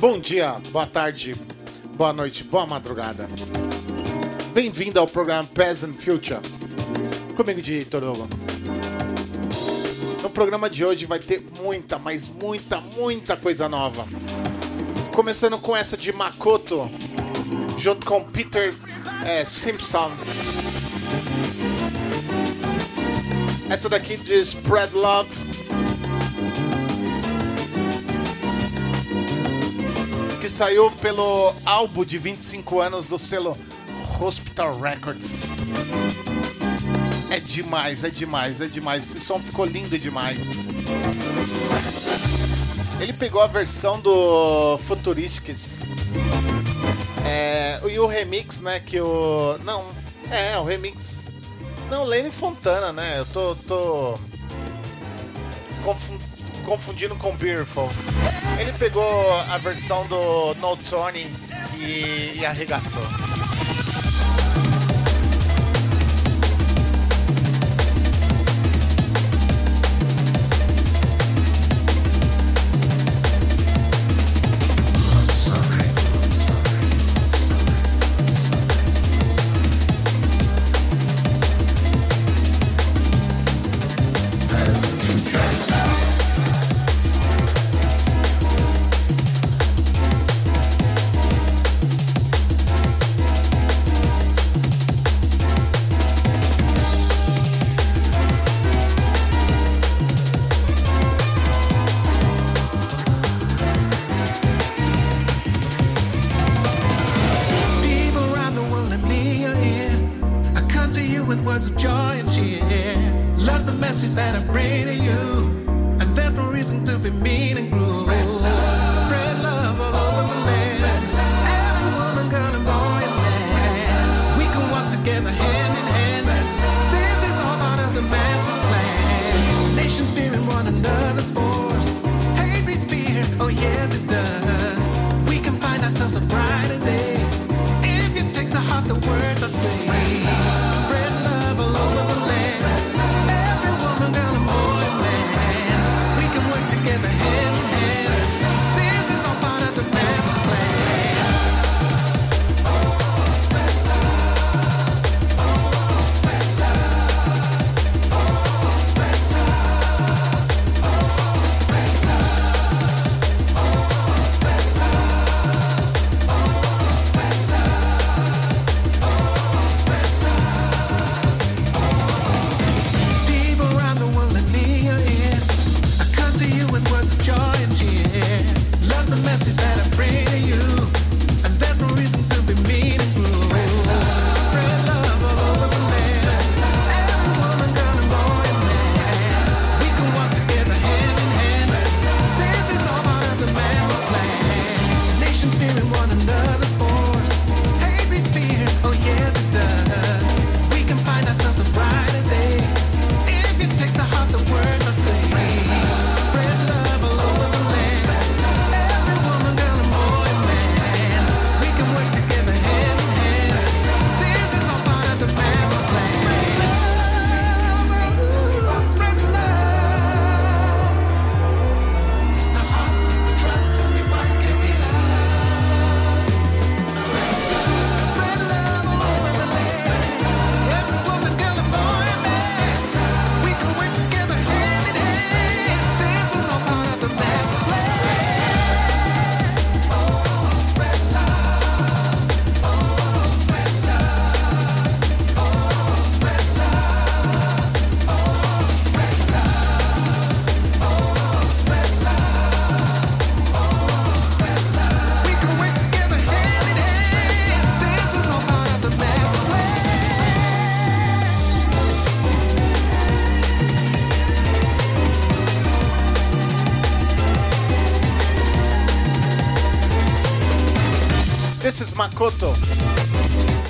Bom dia, boa tarde, boa noite, boa madrugada. Bem-vindo ao programa Peasant Future. Comigo de Torugo. No programa de hoje vai ter muita, mas muita, muita coisa nova. Começando com essa de Makoto, junto com Peter é, Simpson. Essa daqui de Spread Love. Saiu pelo álbum de 25 anos do selo Hospital Records. É demais, é demais, é demais. Esse som ficou lindo demais. Ele pegou a versão do Futuristics. É, e o remix, né? Que o. Não, é, o remix não, Lane Fontana, né? Eu tô. tô confundindo com Beautiful. Ele pegou a versão do No Tony e, e arregaçou.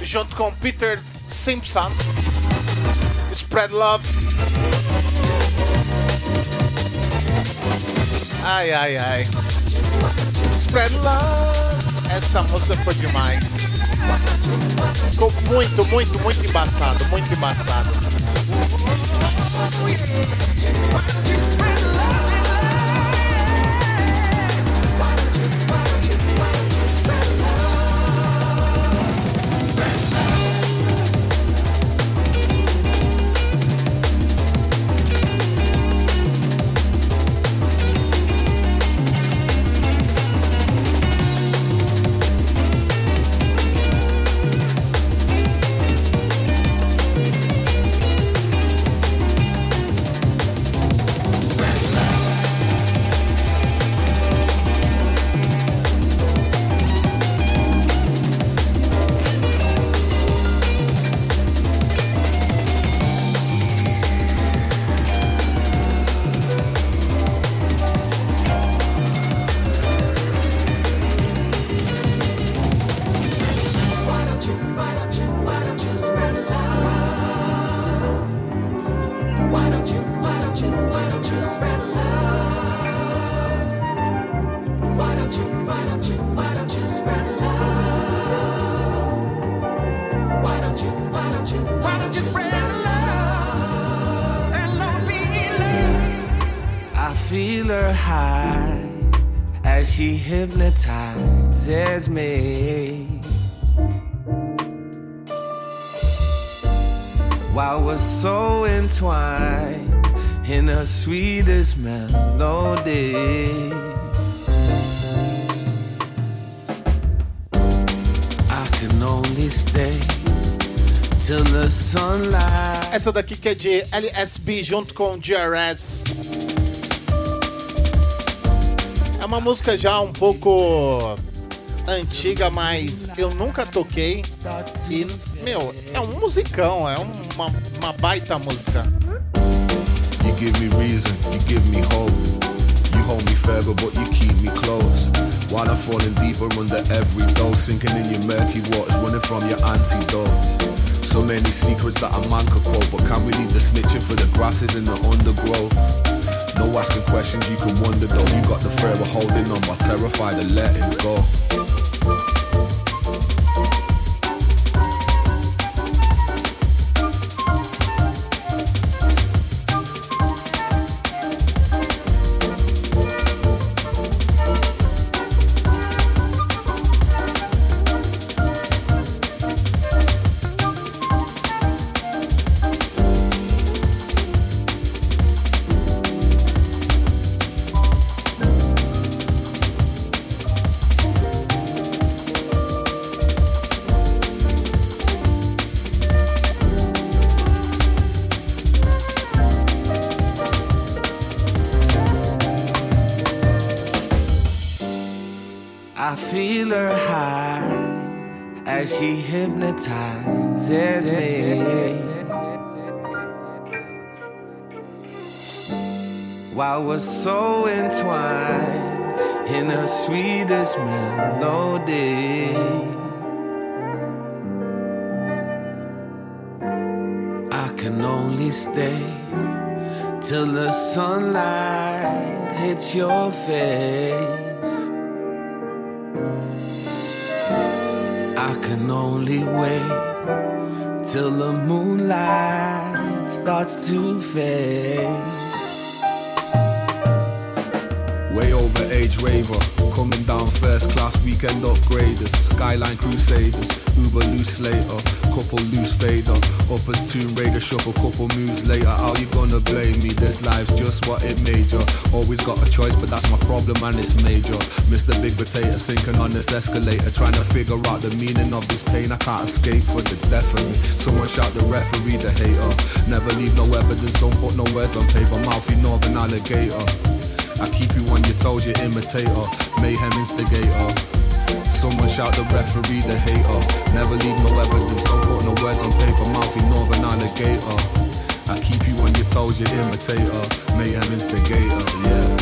Junto com Peter Simpson. Spread Love. Ai, ai, ai. Spread Love. Essa música foi demais. Ficou muito, muito, muito embaçado. Muito embaçado. While we're so entwined in her sweetest melody. I the. Essa daqui que é de LSB junto com GRS. É uma música já um pouco antiga, mas eu nunca toquei. E, meu, é um musicão, é uma, uma baita música. You give me reason, you give me hope. You hold me further, but you keep me close. While I'm falling deeper under every dose, sinking in your murky waters, running from your antidote. So many secrets that a man could quote, but can we leave the snitching for the grasses in the undergrowth? No asking questions, you can wonder though. You got the fear of holding on, but terrified of letting go. Stay till the sunlight hits your face. I can only wait till the moonlight starts to fade. Way over age raver, coming down first class weekend upgraders, Skyline Crusaders, Uber loose later, couple loose fader, uppers Tomb Raider shuffle couple moves later. How you gonna blame me? This life's just what it made you. Always got a choice, but that's my problem and it's major. Mr. Big Potato sinking on this escalator, trying to figure out the meaning of this pain. I can't escape for the death of me. Someone shout the referee, the hater. Never leave no evidence, don't put no words on paper. Mouthy northern alligator. I keep you on your toes, you imitator, mayhem instigator. Someone shout the referee, the hater. Never leave no evidence, don't put no words on paper, mouthy northern alligator. I keep you on your toes, you imitator, mayhem instigator, yeah.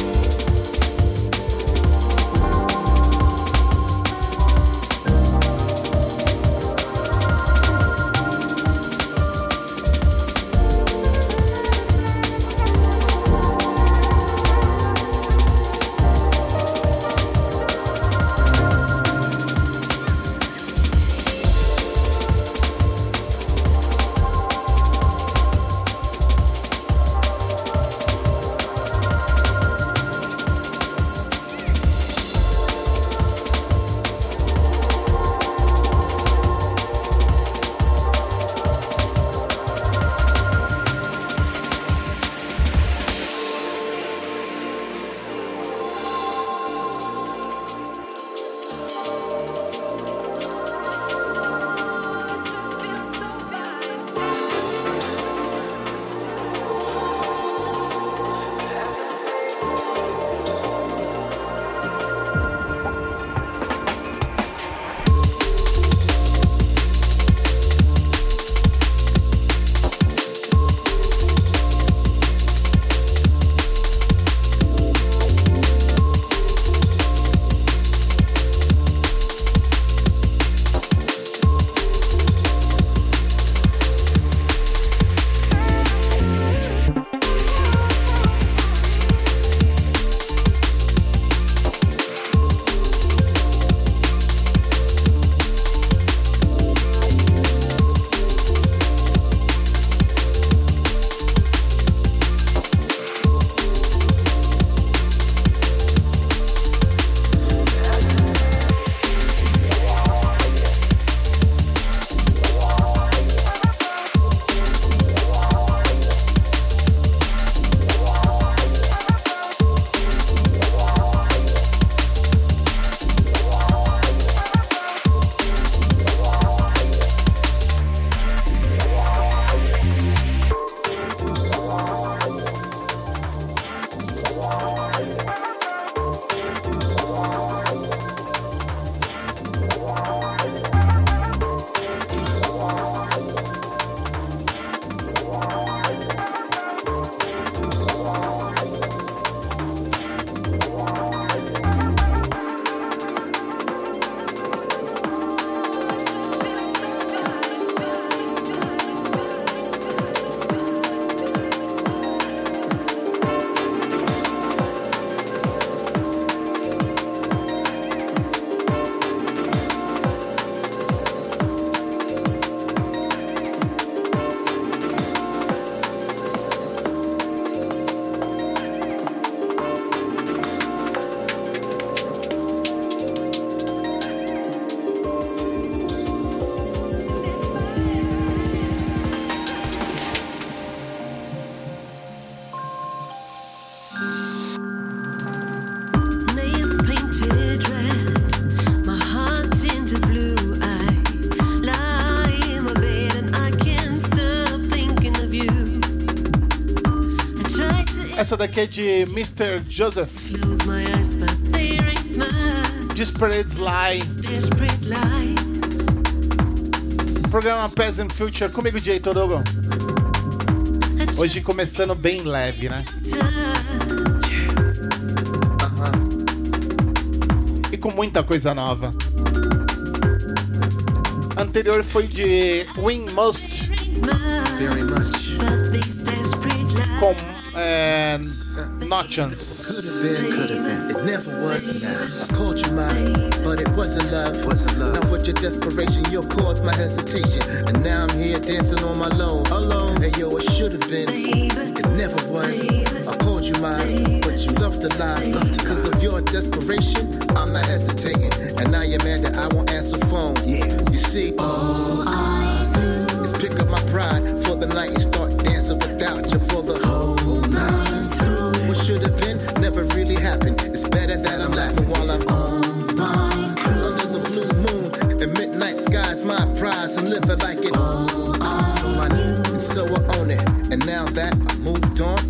Essa daqui é de Mr. Joseph. Desperate Lie. Programa Peasant Future comigo, Jay Todogo. Hoje começando bem leve, né? E com muita coisa nova. Anterior foi de Win Must. Com é, Notchans. Could have been, could have been. It never was. I called you mine, but it wasn't love. Wasn't love. Now with your desperation, you caused my hesitation, and now I'm here dancing on my low, alone. And yo, it should have been. It never was. I called you mine, but you loved to lie. Loved Cause of your desperation, I'm not hesitating, and now you're mad that I won't answer phone. Yeah, you see, all I do is pick up my pride for the night and start dancing without you for the It's better that I'm laughing while I'm on my cruise. Under the blue moon and midnight sky's my prize, and living like it's all so I knew, and so I own it. And now that I moved on,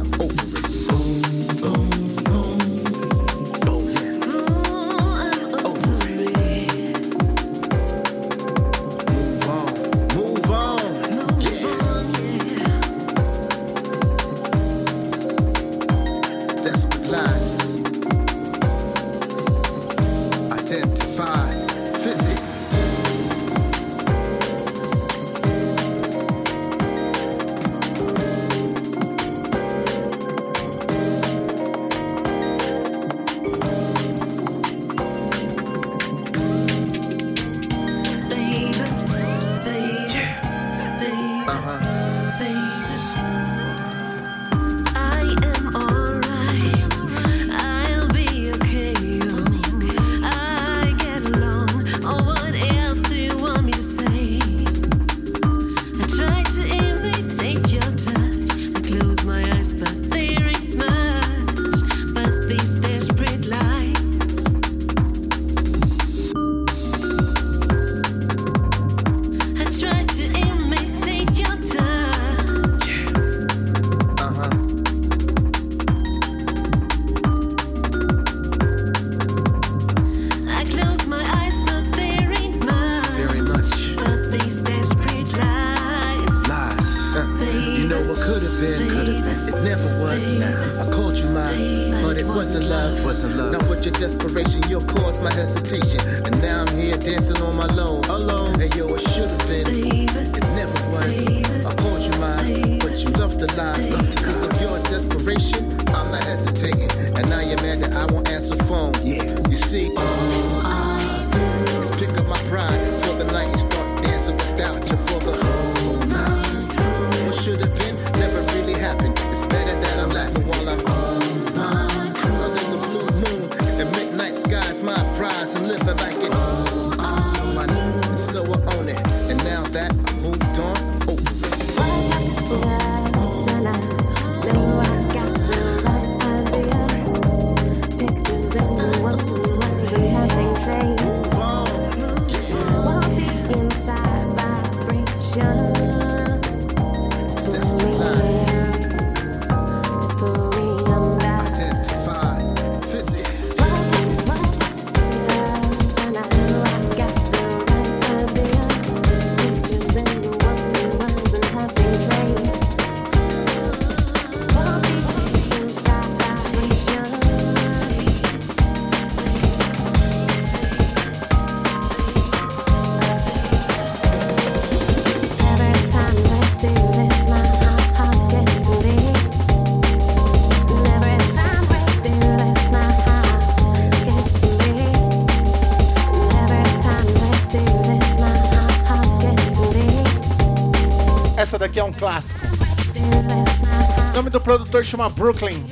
produtor chama Brooklyn.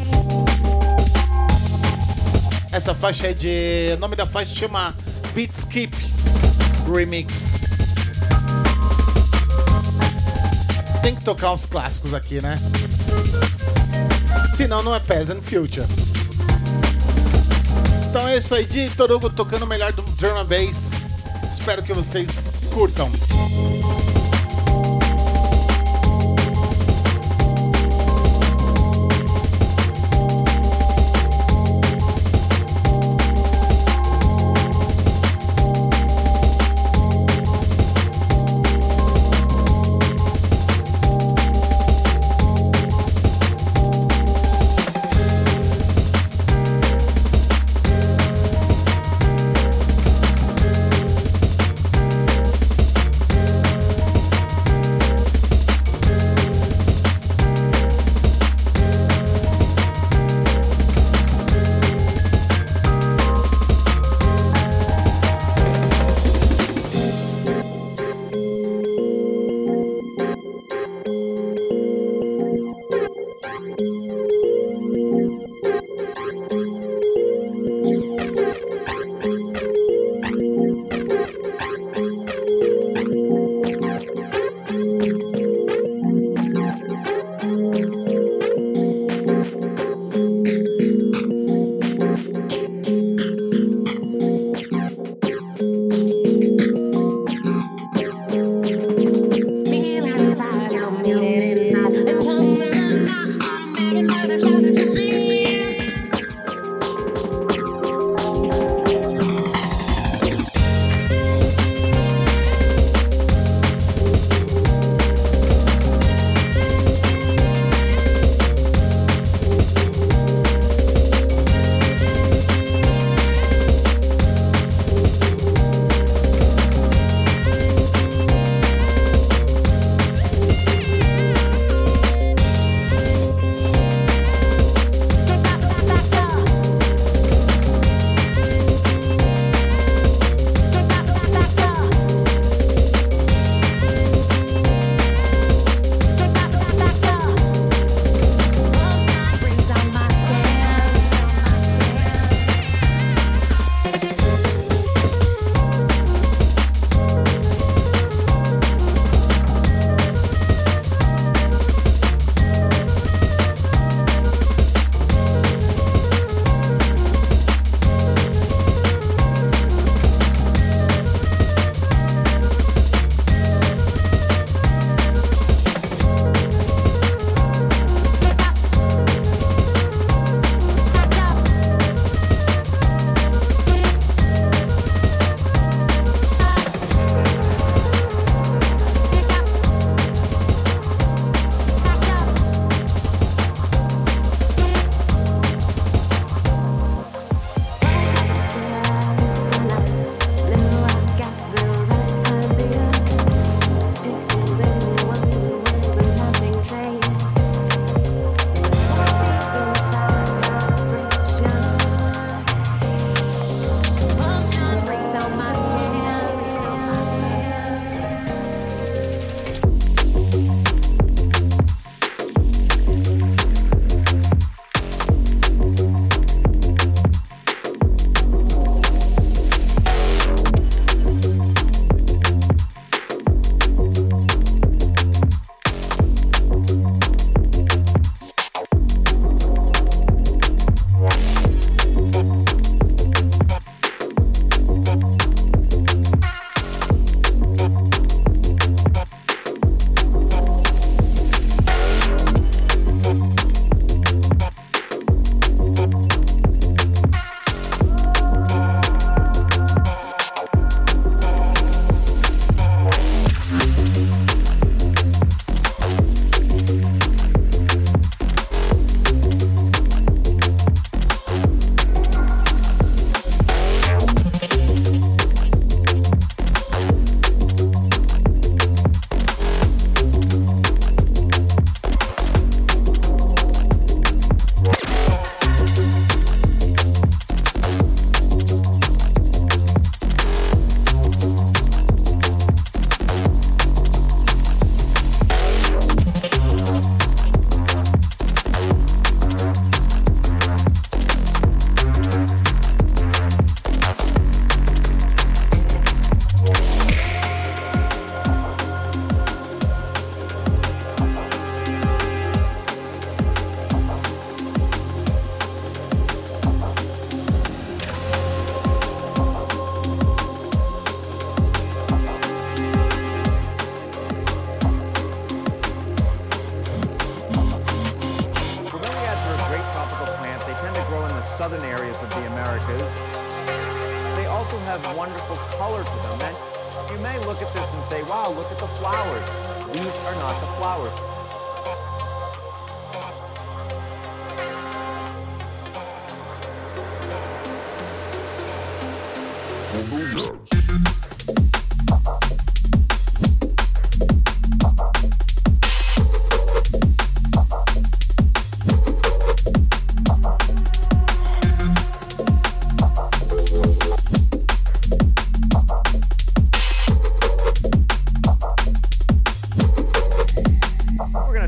Essa faixa é de. O nome da faixa chama Beat Skip Remix. Tem que tocar uns clássicos aqui, né? Senão não é Peasant Future. Então é isso aí, de Torugo tocando o melhor do drum bass. Espero que vocês curtam.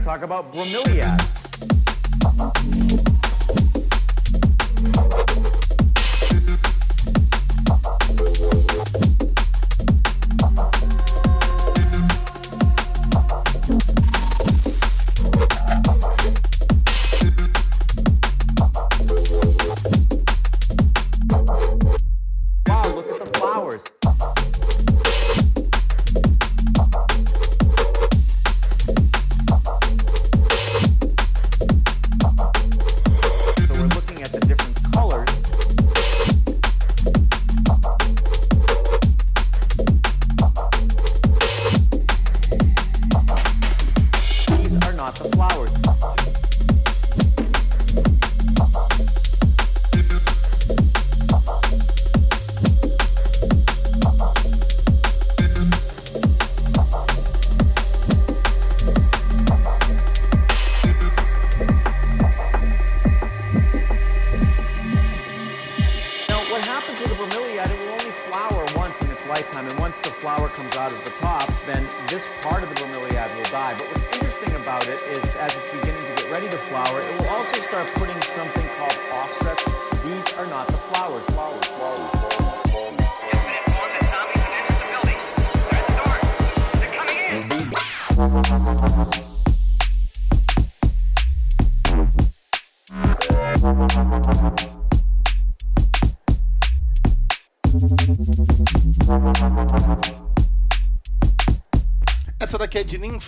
talk about Bromeliad.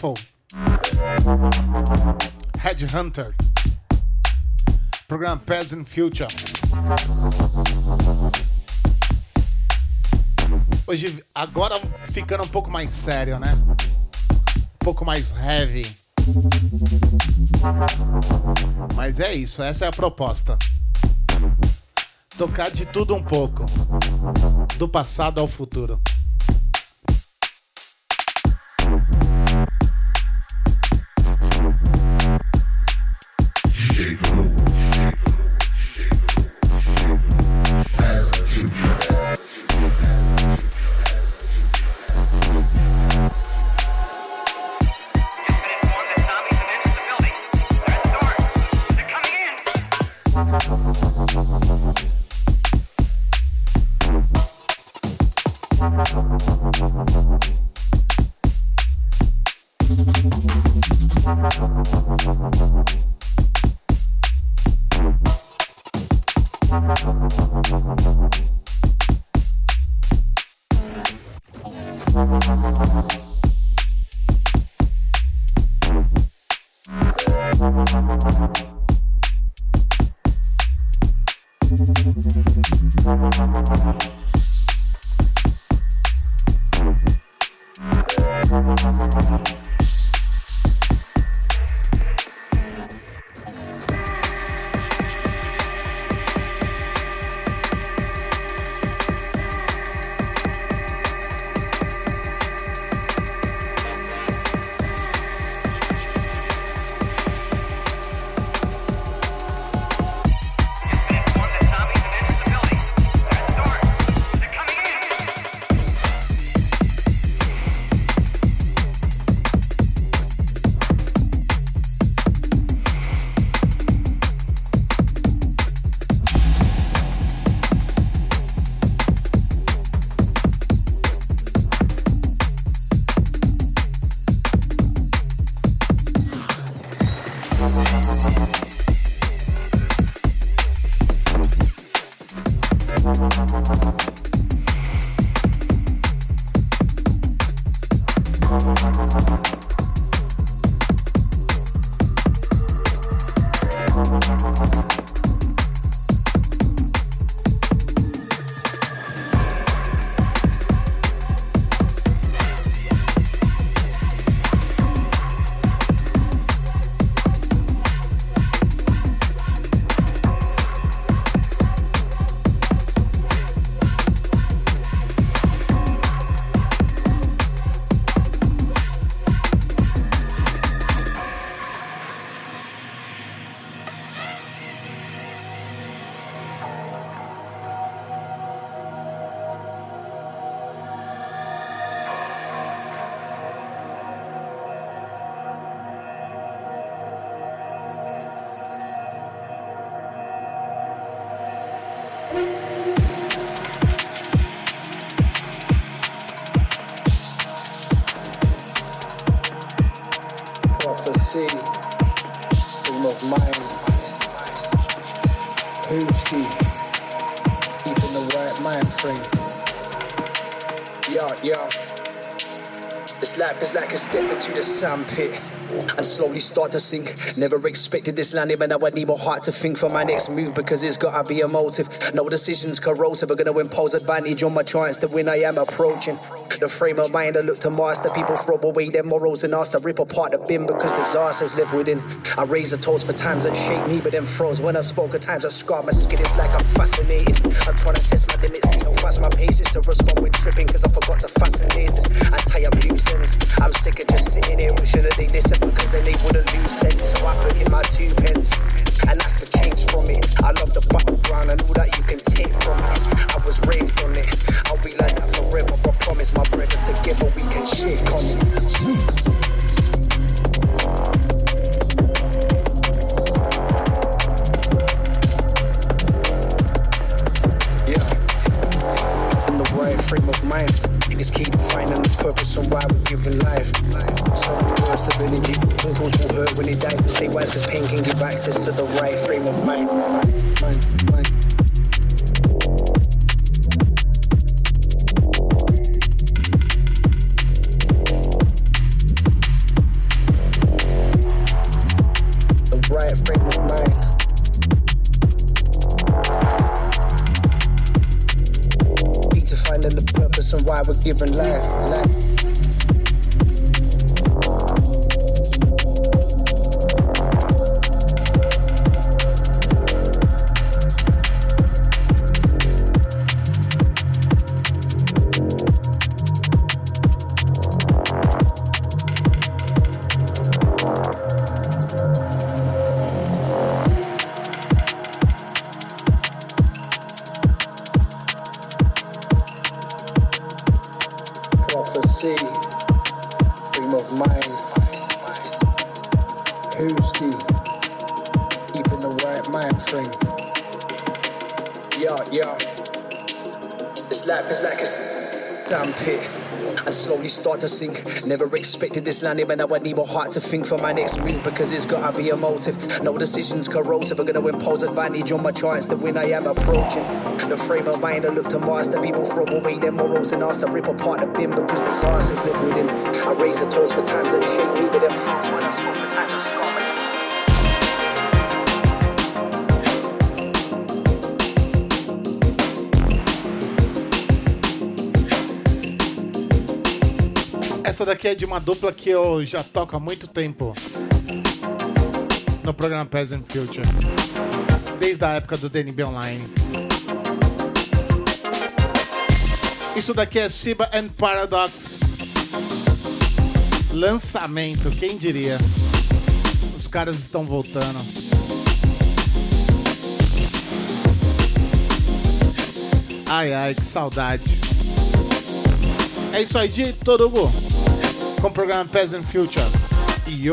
Rifle, programa Program Peasant Future. Hoje, agora ficando um pouco mais sério, né? Um pouco mais heavy. Mas é isso, essa é a proposta. Tocar de tudo um pouco, do passado ao futuro. Slowly start to sink. Never expected this landing, but now I need more heart to think for my next move because it's gotta be a motive. No decisions corrosive are gonna impose advantage on my chance to win. I am approaching the frame of mind I look to master. People throw away their morals and ask to rip apart the bin because disasters live within. I raise a toast for times that shake me, but then froze when I spoke. At times I scar my skin. It's like I'm fascinated. I'm trying to test my limits, fast my pace is to respond with tripping because I forgot to fasten lasers and tie up loose ends. I'm sick of just sitting here wishing that they listen because then they wouldn't lose sense. So I put in my two pence and ask for change from it. I love the battleground and all that you can take from it. I was raised on it. I'll be like that forever. But promise my brother together we can shake on it. Frame of mind. Niggas keep finding the purpose and why we're giving life. So the worst of energy. Uncles will hurt when they die. Stay wise cause pain can give access to the right frame of mind. Mind, mind. The giving life. life. To sink. Never expected this landing, but now I need more heart to think for my next move because it's gotta be a motive. No decisions corrosive are gonna impose advantage on my chance to win. I am approaching the frame of mind I look to master. People throw away their morals and ask to rip apart the bin because disasters live within. I raise the toast for times that shake me, but then froze Essa daqui é de uma dupla que eu já toco há muito tempo no programa Peasant Future. Desde a época do DNB Online. Isso daqui é Siba and Paradox. Lançamento, quem diria? Os caras estão voltando. Ai ai, que saudade. É isso aí, de todo. Com o programa Peasant Future. E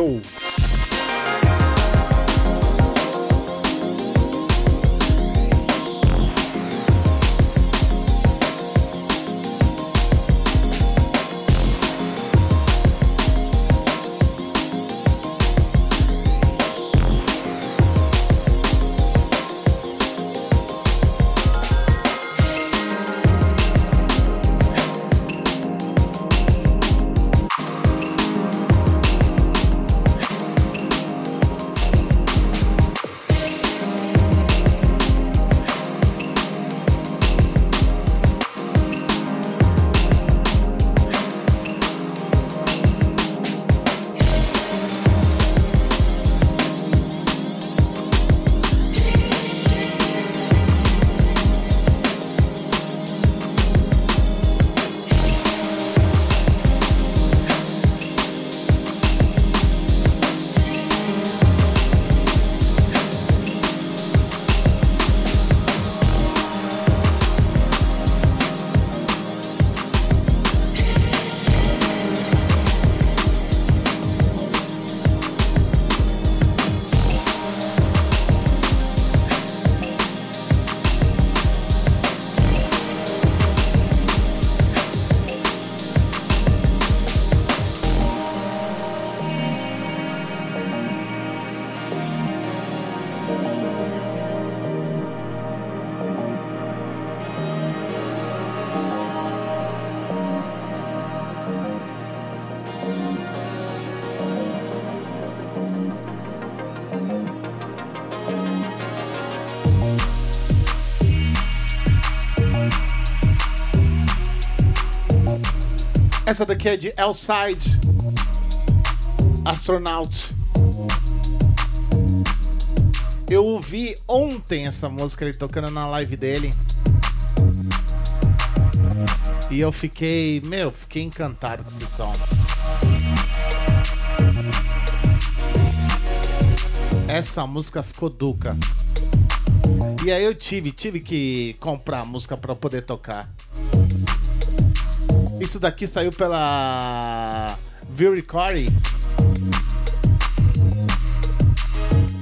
Essa daqui é de Elside Astronaut. Eu ouvi ontem essa música ele tocando na live dele. E eu fiquei, meu, fiquei encantado com esse som. Essa música ficou duca. E aí eu tive, tive que comprar a música para poder tocar. Isso daqui saiu pela Very Corey.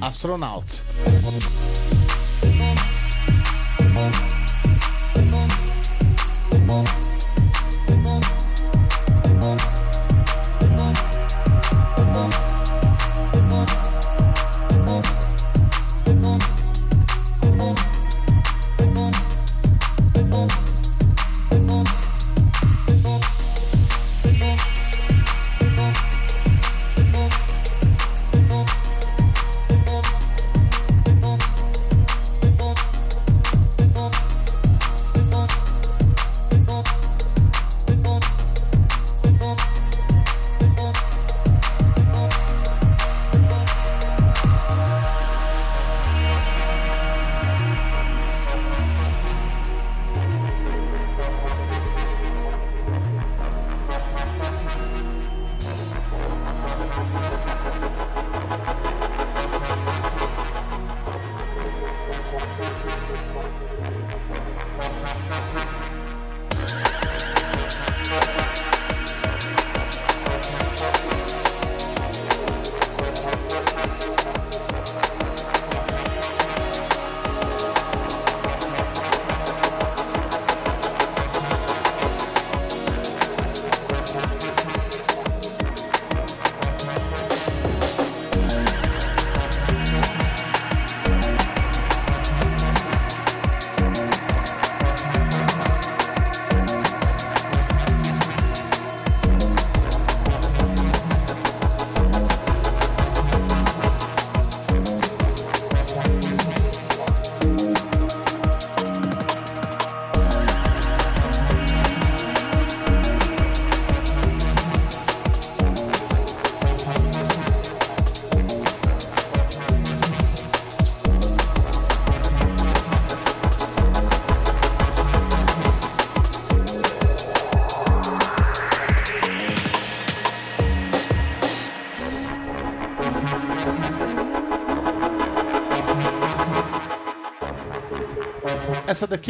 Astronaut.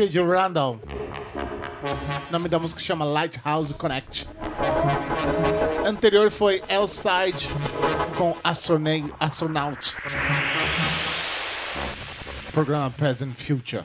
De Randall. O nome da música chama Lighthouse Connect. Anterior foi Elside com Astrona- Astronaut. Programa Present Future.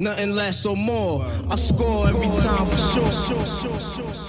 nothing less or more. I score every time for sure.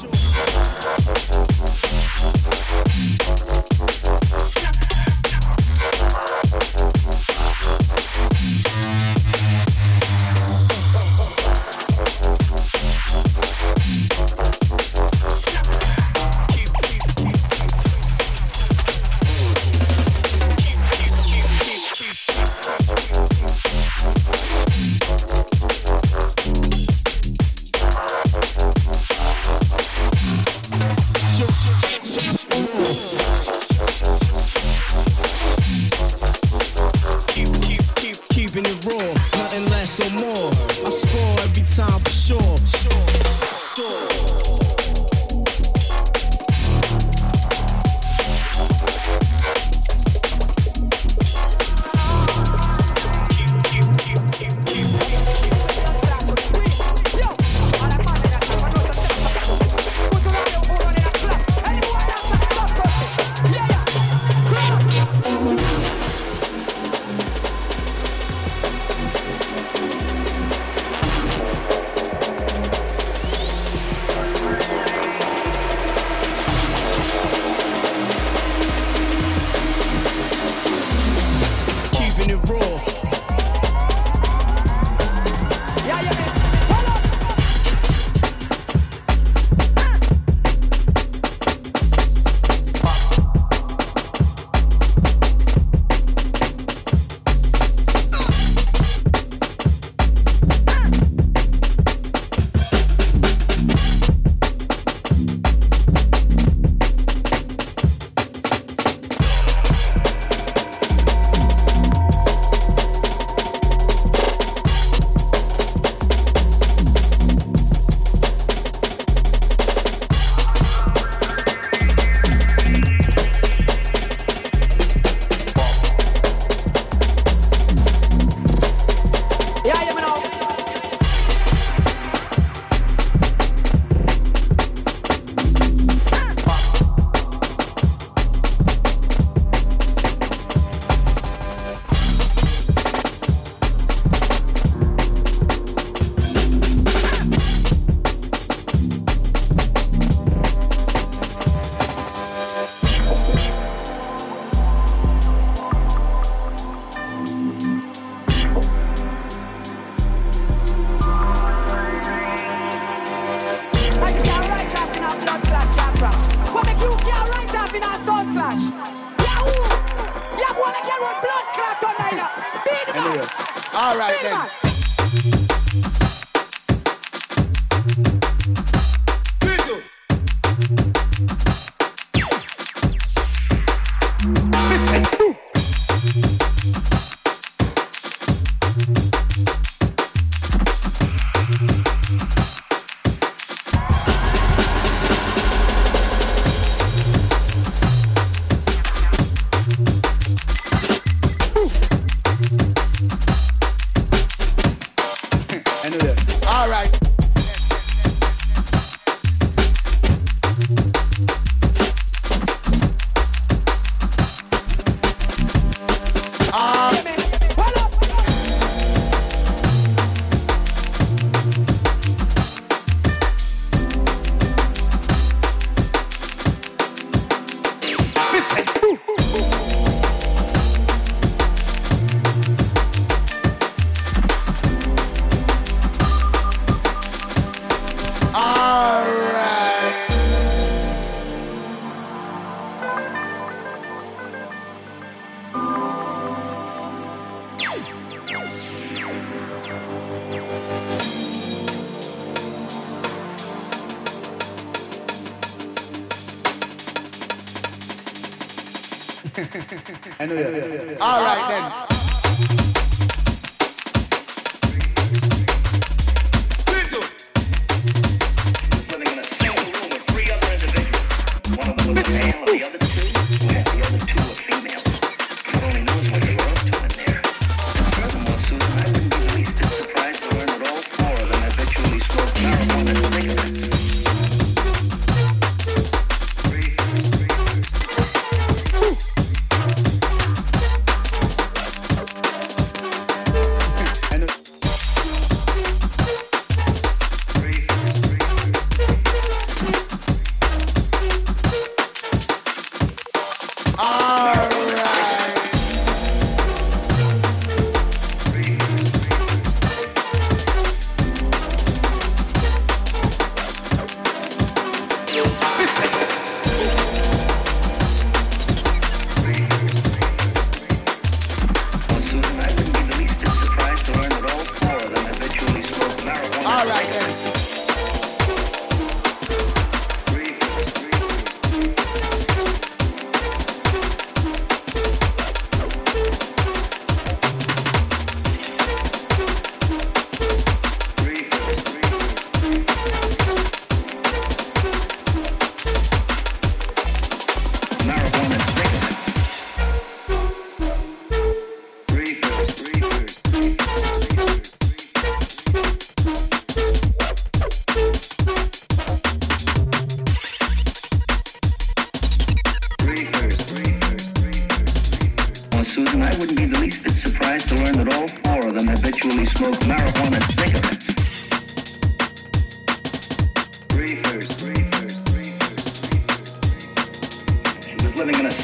All right then.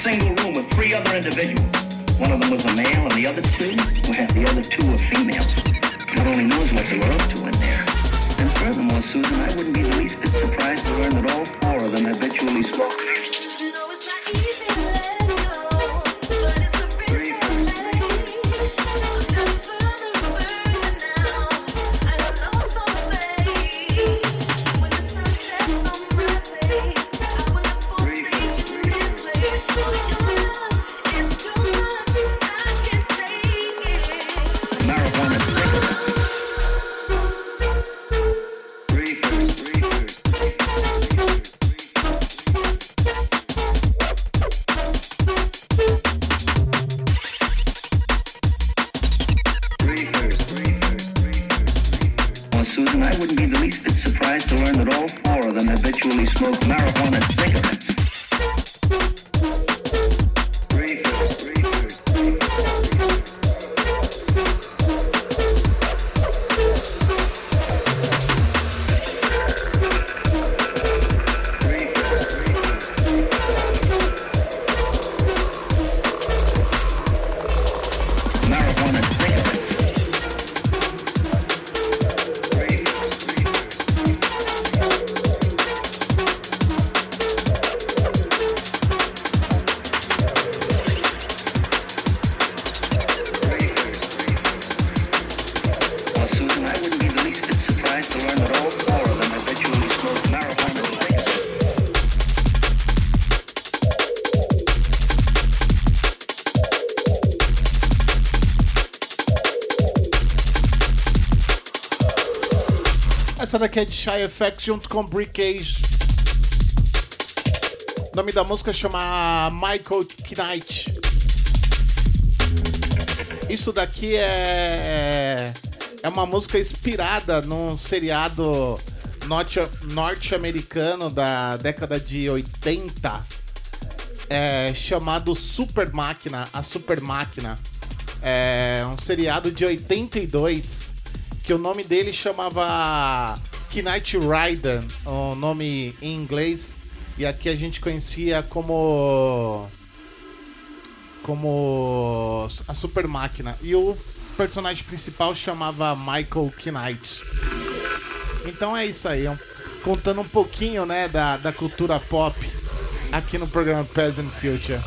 Single room with three other individuals. One of them was a male, and the other two, well, the other two were females. God only knows what they were up to in there. And furthermore, Susan, I wouldn't be the least bit surprised to learn that all four of them habitually smoke. Essa daqui é de Shy FX junto com Brick Cage. O nome da música chama Michael Knight. Isso daqui é é uma música inspirada num seriado norte- norte-americano da década de 80 é, chamado Super Máquina, a Super Máquina. É um seriado de 82 que o nome dele chamava Knight Rider, o nome em inglês, e aqui a gente conhecia como como a Super Máquina. E o personagem principal chamava Michael Knight. Então é isso aí, um- contando um pouquinho, né, da, da cultura pop aqui no programa Present Future.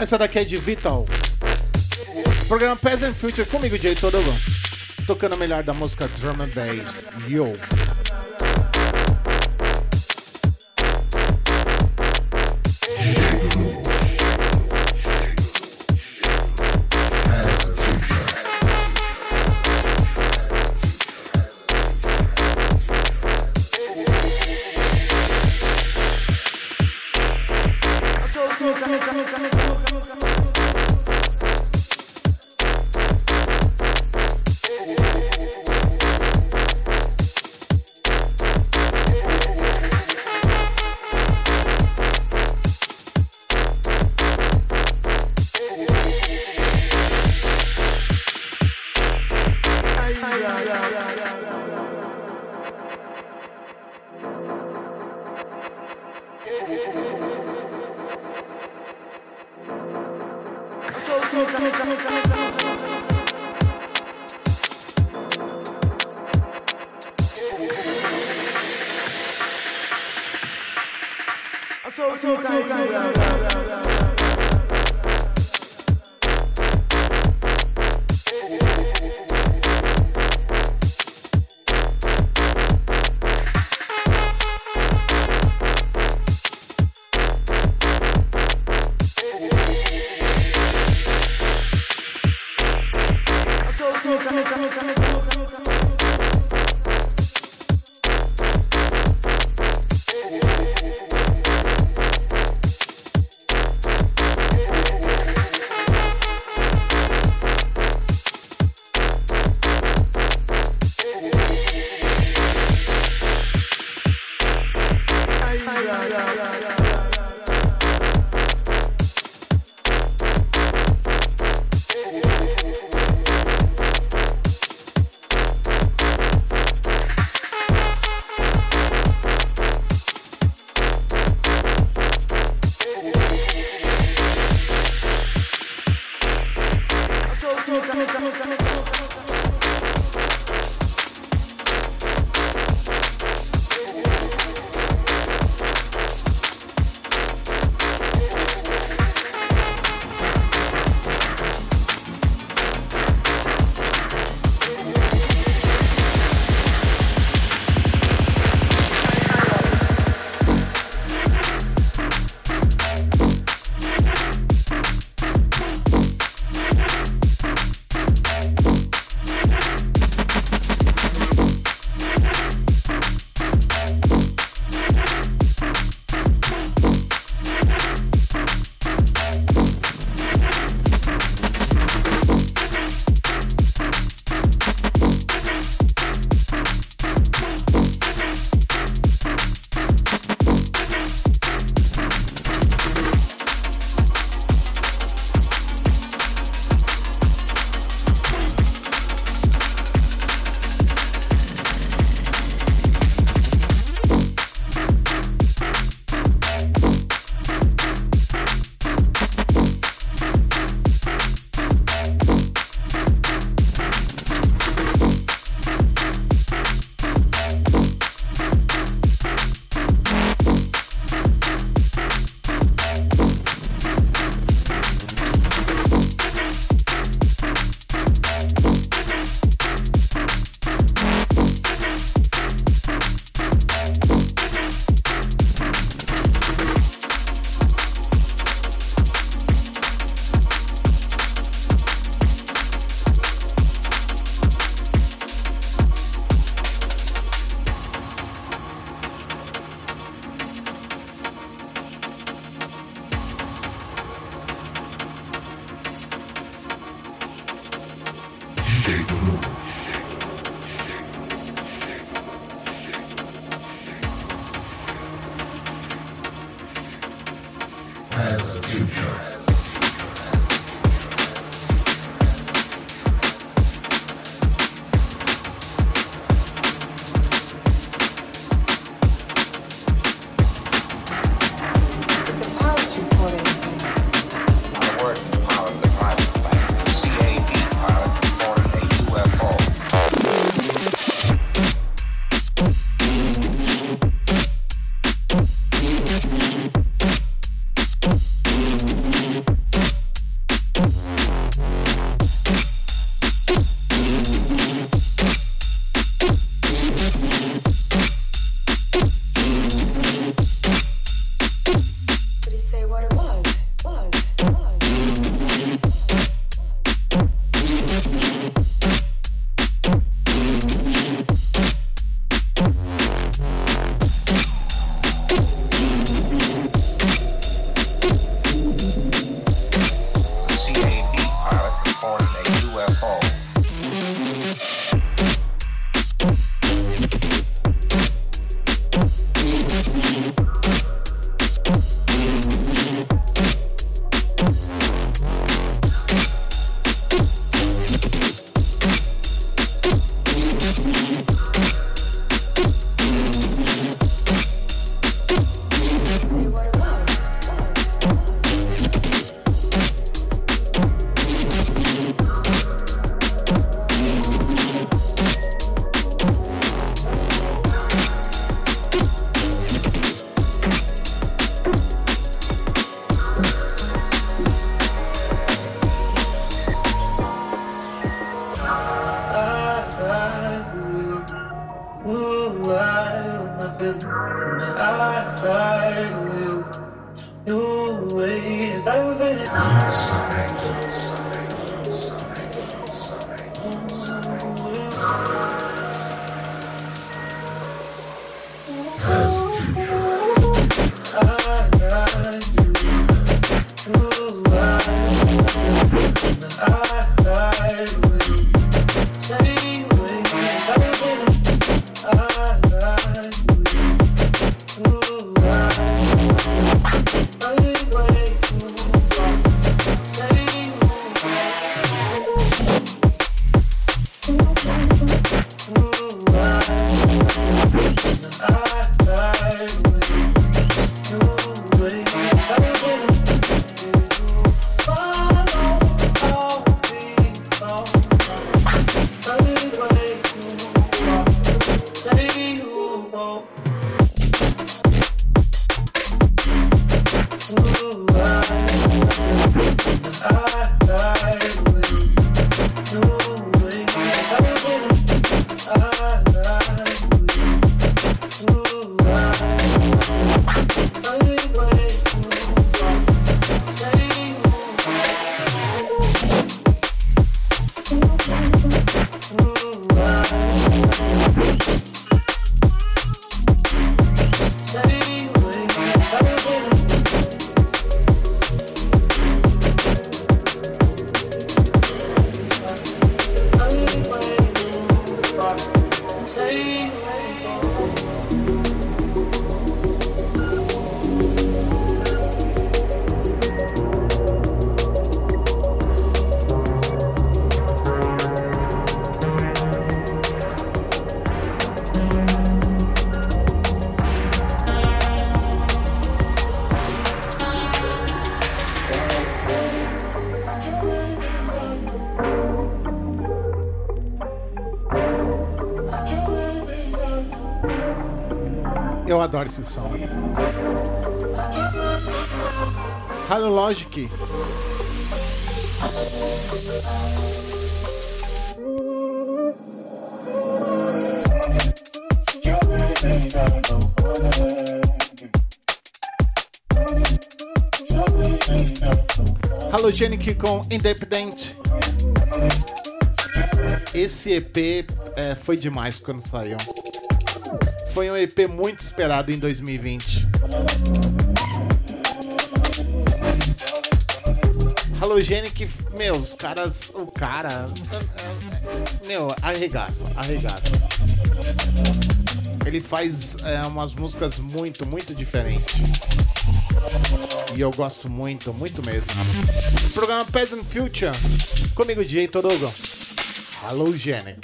Essa daqui é de Vital. Programa Peasant Future comigo, Jay Todogão. Tocando a melhor da música Drum and Bass. Yo. Adoro esse som. Hello Logic. Halogenic com Independent. Esse EP é, foi demais quando saiu. Foi um EP muito esperado em 2020. Halogenic, meu, os caras. O cara. Meu, arregaça, arregaça. Ele faz é, umas músicas muito, muito diferentes. E eu gosto muito, muito mesmo. Programa Peasant Future. Comigo, DJ Torugo. Halogenic.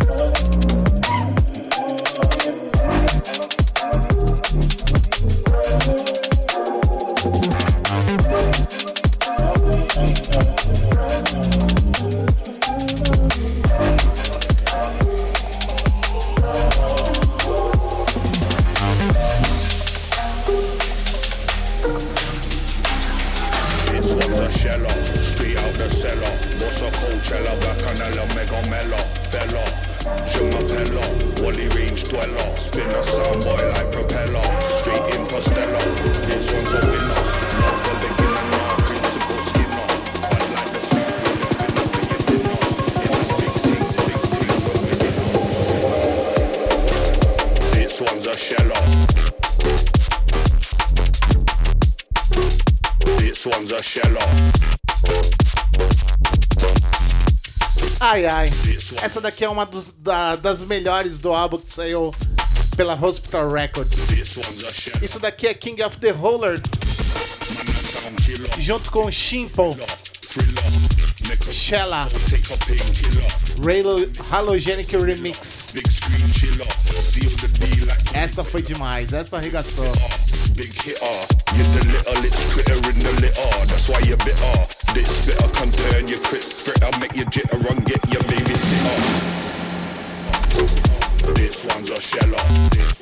This Essa daqui é uma dos- da- das melhores do álbum que saiu pela Hospital Records. Isso daqui é King of the Roller, junto com a Shella, Halogenic Remix. Essa foi demais, essa arregaçou. big hitter. You're the little critter in the litter. That's why you're bitter. This bitter can turn your crisp fritter, make jitter get your sitter. This one's a sheller.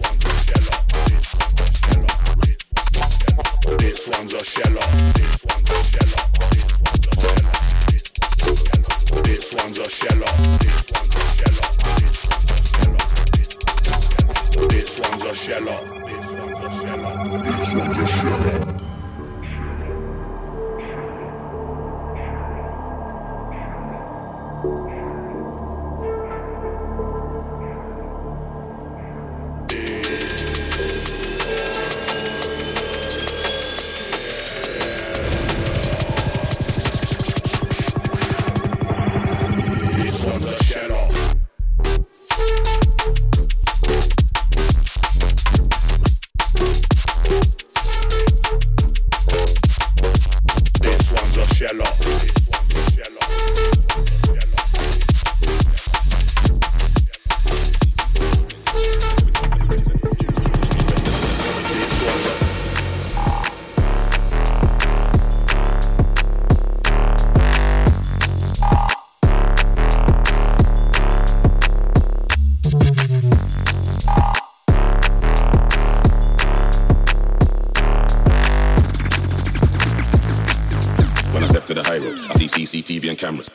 TV and cameras.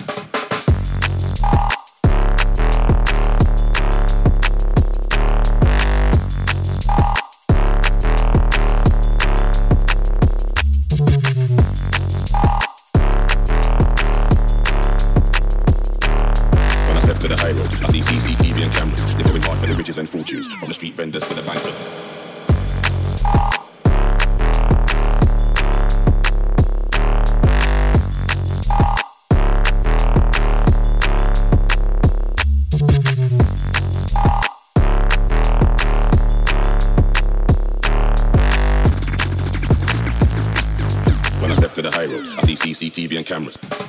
CCTV and cameras.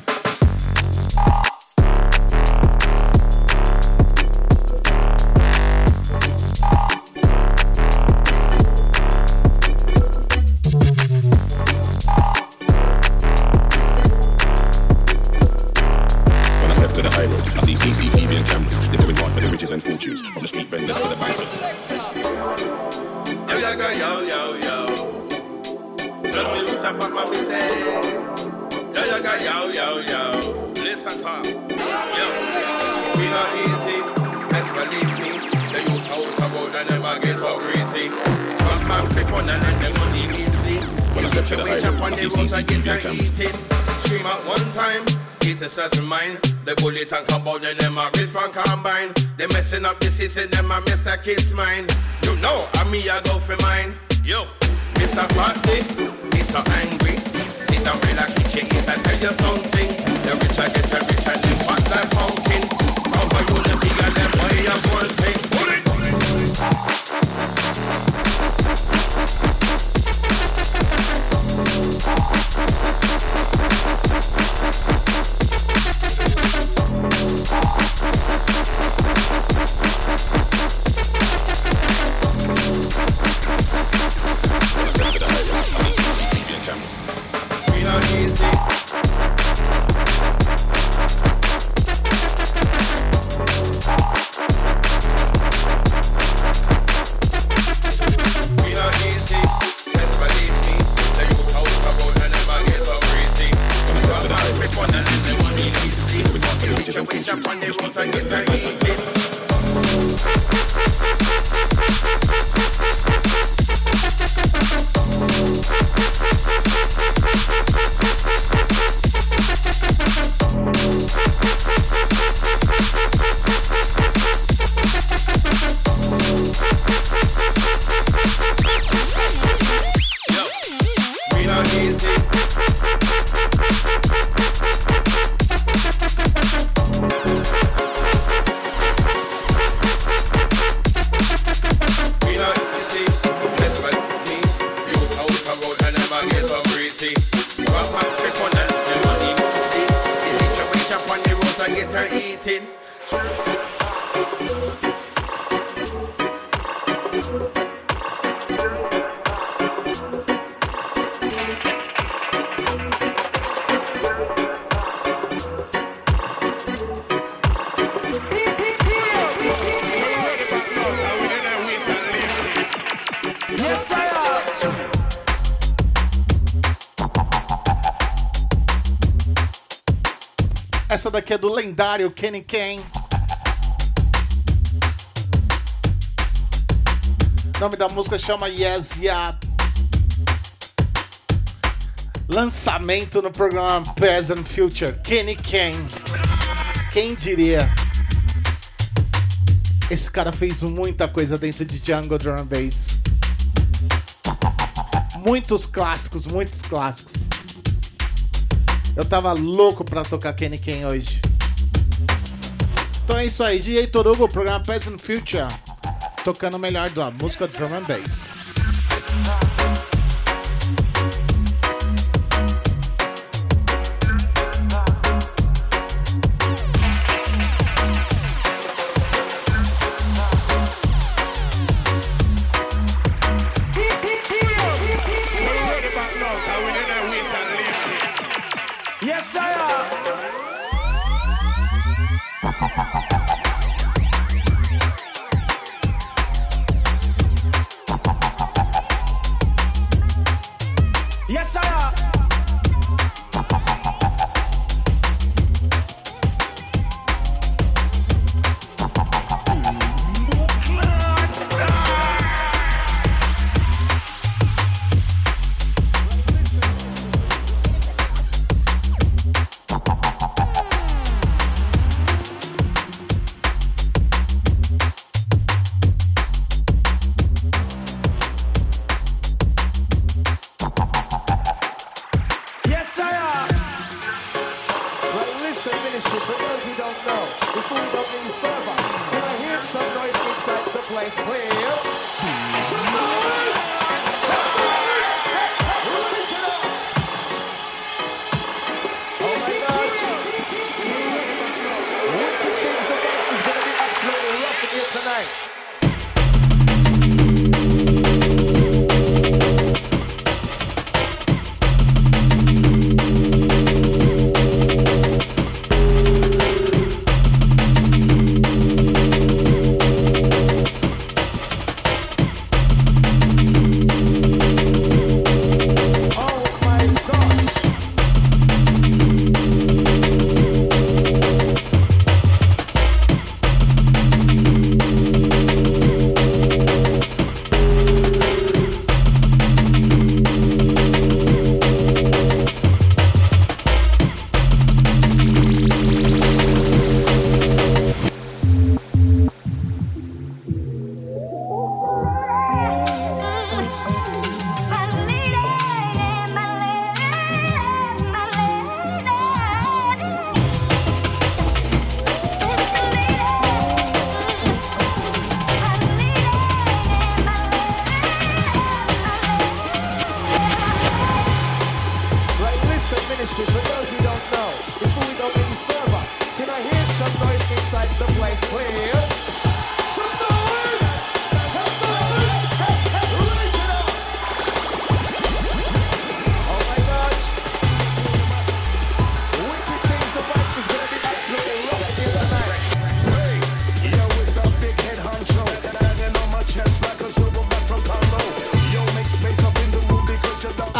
messing up the city, them a Mr. kid's mine. You know, I me I go for mine. Yo, Mr. Party, me so angry. sit down, relax, switching is I tell you something. The richer get the. Lendário Kenny Kane. O nome da música chama Yes Yeah. Lançamento no programa Present Future. Kenny Kane. Quem diria? Esse cara fez muita coisa dentro de Jungle Drum Bass. Muitos clássicos, muitos clássicos. Eu tava louco pra tocar Kenny Kane hoje. Então é isso aí, DJ Torugo, programa Present Future. Tocando o melhor da música Drum and Bass.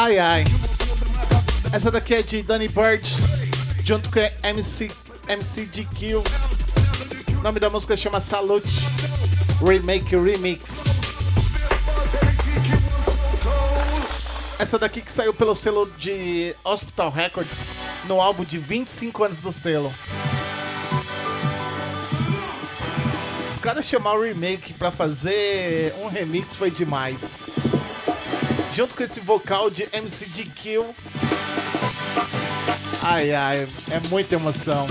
Ai ai. Essa daqui é de Danny Bird, junto com MC, MC DQ. O nome da música chama Salute Remake Remix. Essa daqui que saiu pelo selo de Hospital Records no álbum de 25 anos do selo. Os caras chamaram o remake pra fazer um remix foi demais. Junto com esse vocal de MC DQ. Ai ai, é muita emoção.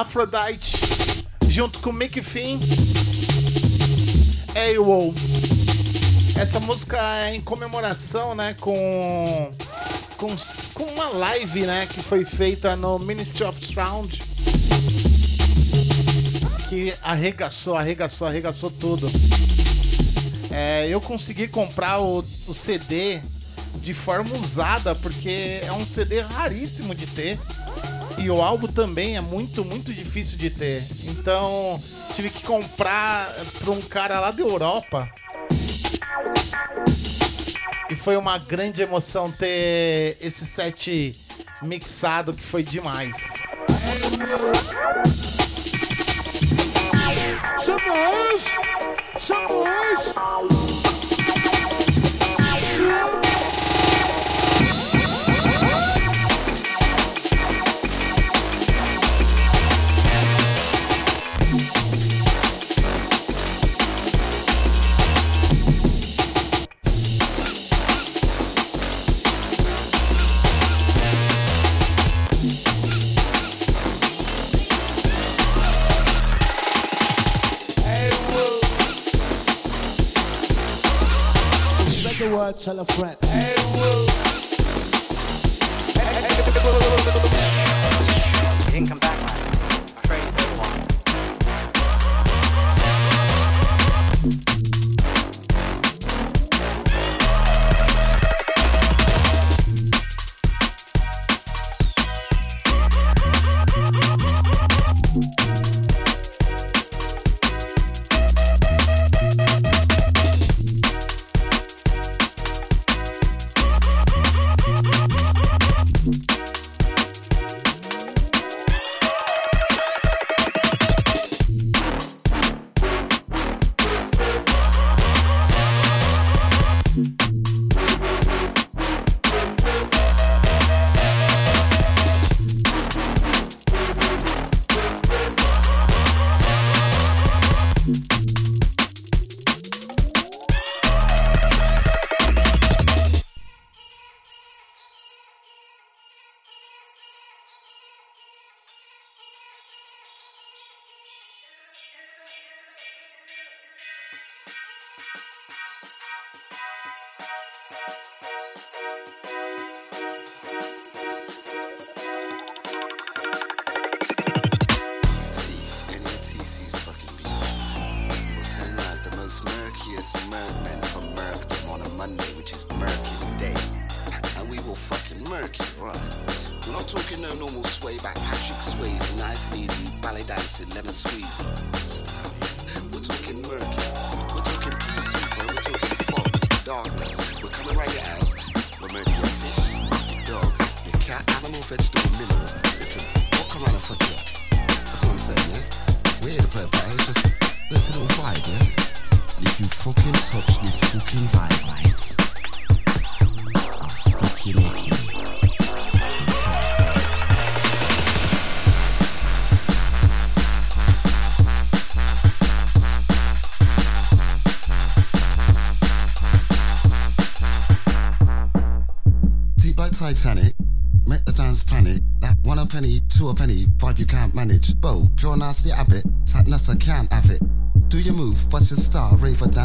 Aphrodite, junto com Mick Finn. AWOL. Essa música é em comemoração, né, com, com com uma live, né, que foi feita no Ministry of Sound. Que arregaçou, arregaçou, arregaçou tudo. É, eu consegui comprar o, o CD de forma usada, porque é um CD raríssimo de ter. E o álbum também é muito, muito difícil de ter. Então, tive que comprar para um cara lá da Europa. E foi uma grande emoção ter esse set mixado que foi demais. Some tell a friend.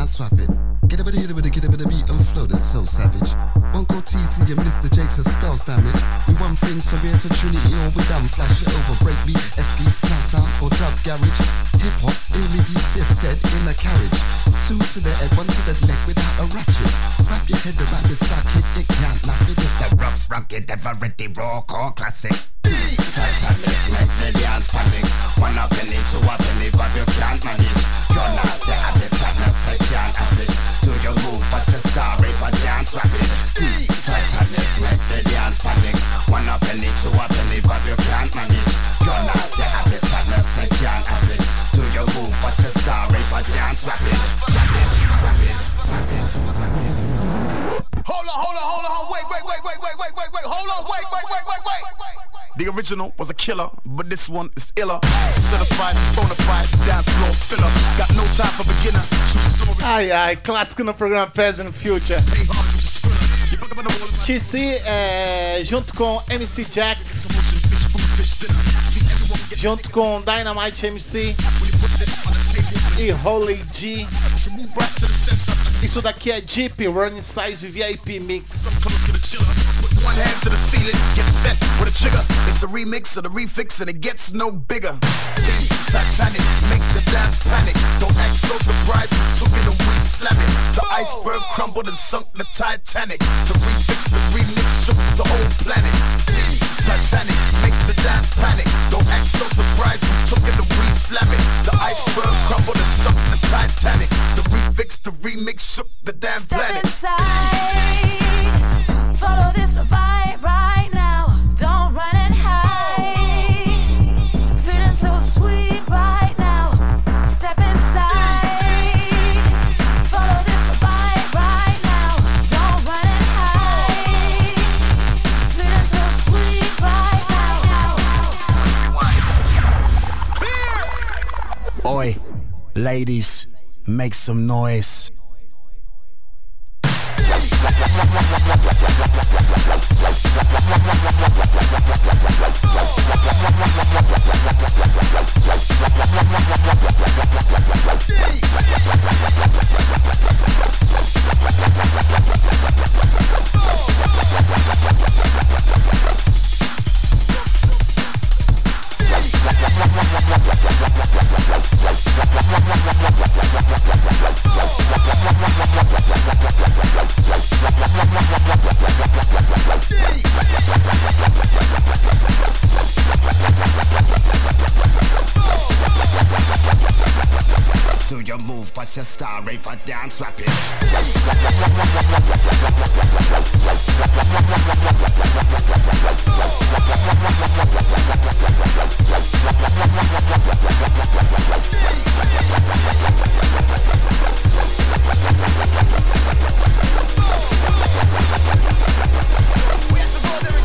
mind swap it. this one is iller. Certified, bona fide, dance floor filler. Got no time for beginner. Ai, ai, clássico no programa Pass in Future. TC é, junto com MC Jax, junto com Dynamite MC e Holy G. Isso daqui é Jeep Running Size VIP Mix. one hand to the ceiling, get set with a trigger. It's the remix of the refix, and it gets no bigger. Team Titanic, make the dance panic. Don't act so surprised, took it and we slam it. The iceberg crumbled and sunk the Titanic. The refix, the remix shook the whole planet. Team Titanic, make the dance panic. Don't act so surprised, took it and we slam it. The iceberg crumbled and sunk the Titanic. The refix, the remix shook the damn Step planet. Inside. Ladies, make some noise. Yeah do your move, but you're sorry for dance slapping. We have to go there.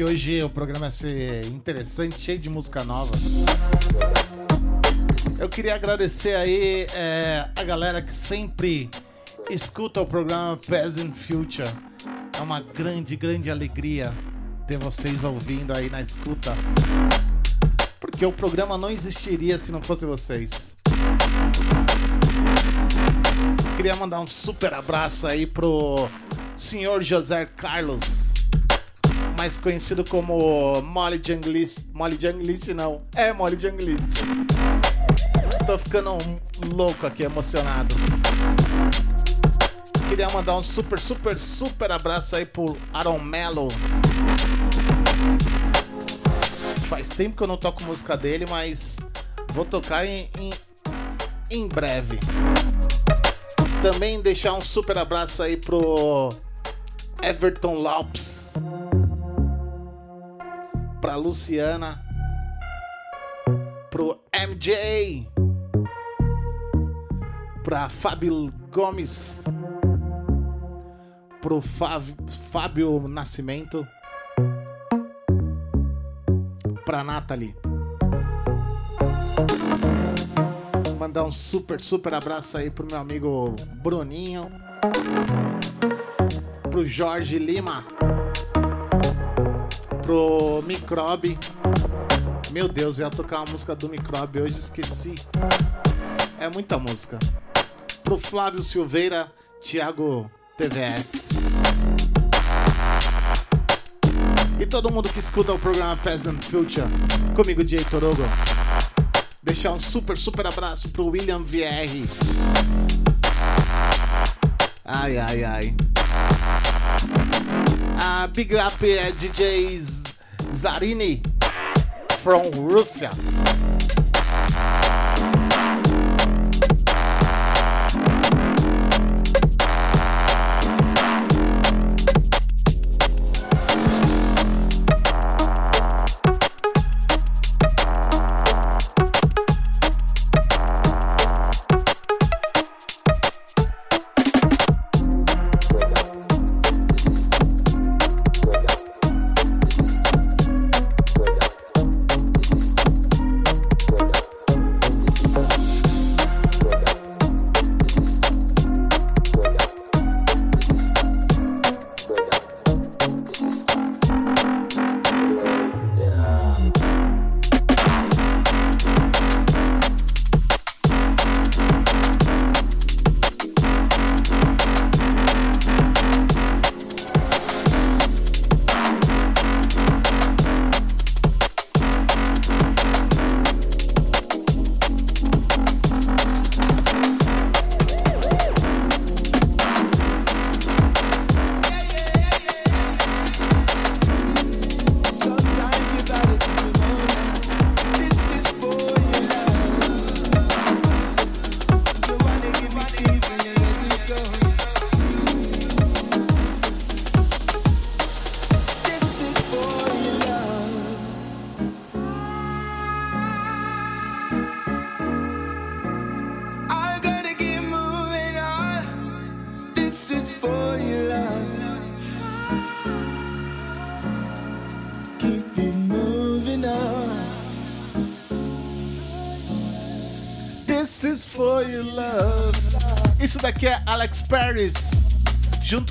Que hoje o programa ia ser interessante, cheio de música nova. Eu queria agradecer aí é, a galera que sempre escuta o programa Present Future. É uma grande, grande alegria ter vocês ouvindo aí na escuta. Porque o programa não existiria se não fosse vocês. Queria mandar um super abraço aí pro senhor José Carlos, mais conhecido como Molly Junglist. Molly Junglist não, é Molly Junglist. Tô ficando um louco aqui, emocionado. Queria mandar um super, super, super abraço aí pro Aaron Mello. Faz tempo que eu não toco música dele, mas vou tocar em, em, em breve. Também deixar um super abraço aí pro Everton Lopes. Luciana. Pro MJ. Pra Fábio Gomes. Pro Fábio, Fábio Nascimento. Pra Nathalie. Mandar um super, super abraço aí pro meu amigo Bruninho. Pro Jorge Lima. Pro Microbe. Meu Deus, eu ia tocar uma música do Microbe, hoje esqueci. É muita música. Pro Flávio Silveira, Thiago TVS. E todo mundo que escuta o programa Peasant Future, comigo, Jay Torogo. Deixar um super, super abraço pro William VR. Ai, ai, ai. A big up é DJ Z- Zarini from Russia.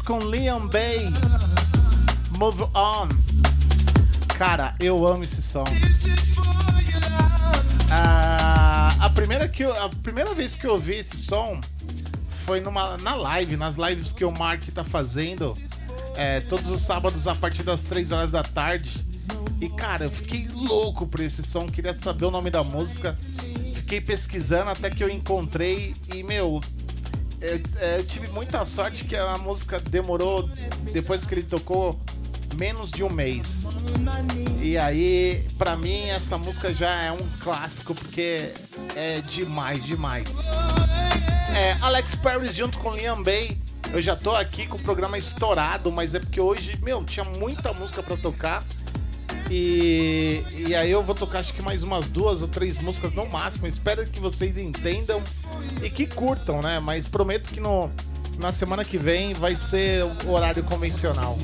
Com Liam Bay. Move on. Cara, eu amo esse som. Ah, a primeira que eu- a primeira vez que eu ouvi esse som foi numa na live, nas lives que o Mark tá fazendo é, todos os sábados a partir das 3 horas da tarde. E cara, eu fiquei louco por esse som, queria saber o nome da música. Fiquei pesquisando até que eu encontrei e meu, eu, é, eu tive muita sorte que a música demorou depois que ele tocou menos de um mês. E aí, pra mim, essa música já é um clássico porque é demais, demais. É, Alex Paris junto com Liam Bay. Eu já tô aqui com o programa estourado, mas é porque hoje, meu, tinha muita música pra tocar. E, e aí eu vou tocar acho que mais umas duas ou três músicas no máximo. Espero que vocês entendam e que curtam, né? Mas prometo que no, Na semana que vem vai ser o horário convencional.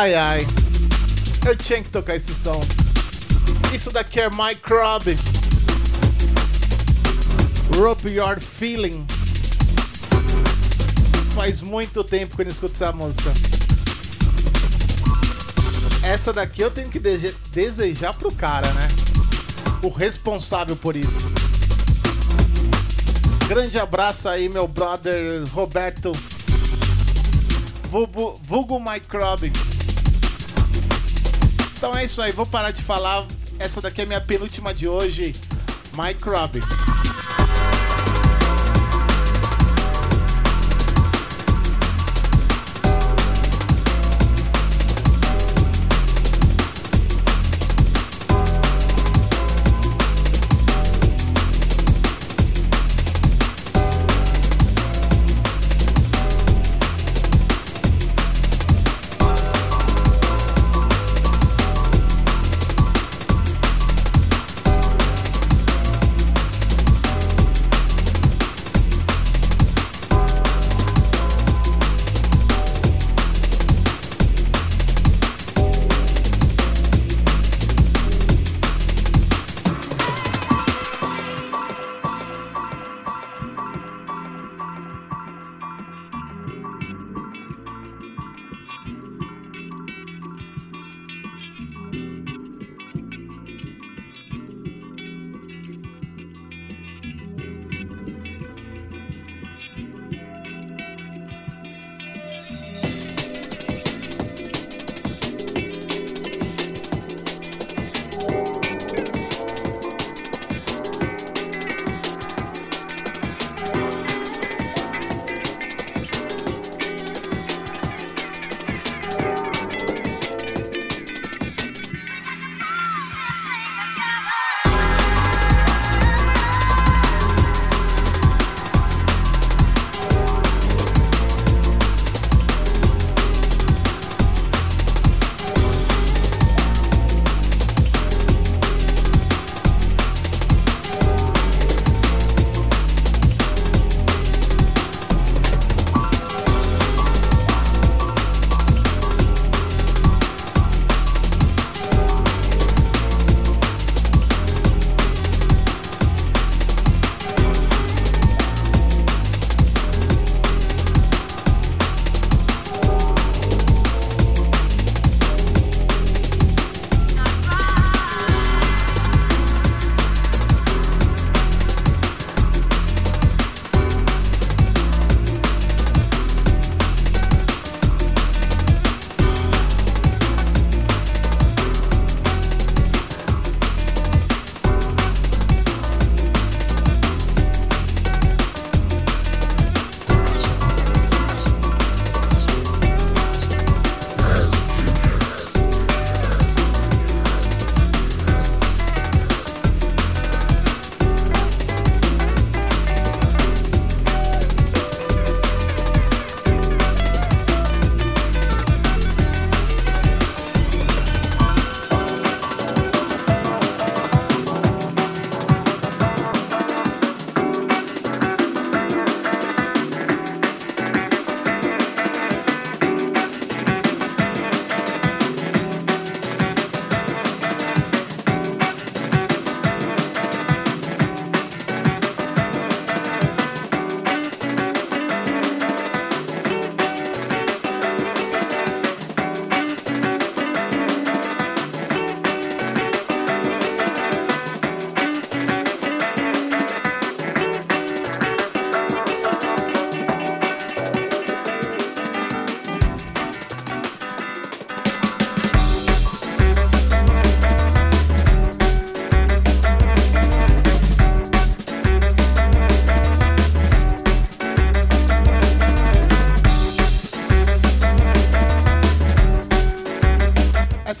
Ai ai. Eu tinha que tocar esse som. Isso daqui é Mike Robbie. Rope Your Feeling. Faz muito tempo que eu não escuto essa música. Essa daqui eu tenho que dese- desejar pro cara, né? O responsável por isso. Grande abraço aí, meu brother Roberto. Vulgo, vulgo Mike Robbie. Então é isso aí, vou parar de falar. Essa daqui é minha penúltima de hoje. Mike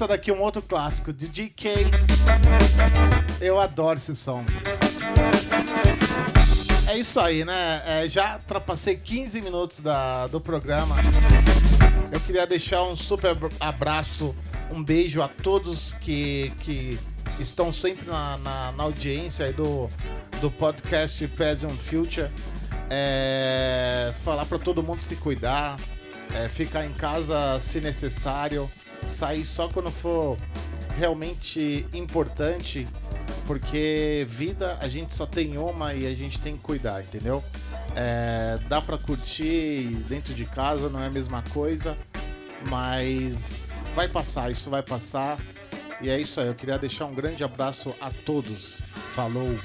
Robbie. passando aqui um outro clássico de GK. Eu adoro esse som. É isso aí, né? É, já ultrapassei 15 minutos da, do programa. Eu queria deixar um super abraço, um beijo a todos que, que estão sempre na, na, na audiência do, do podcast Present Future. É, falar para todo mundo se cuidar, é, ficar em casa se necessário, sair só quando for realmente importante, porque vida a gente só tem uma e a gente tem que cuidar, entendeu? É, dá pra curtir dentro de casa, não é a mesma coisa, mas vai passar, isso vai passar. E é isso aí, eu queria deixar um grande abraço a todos. Falou!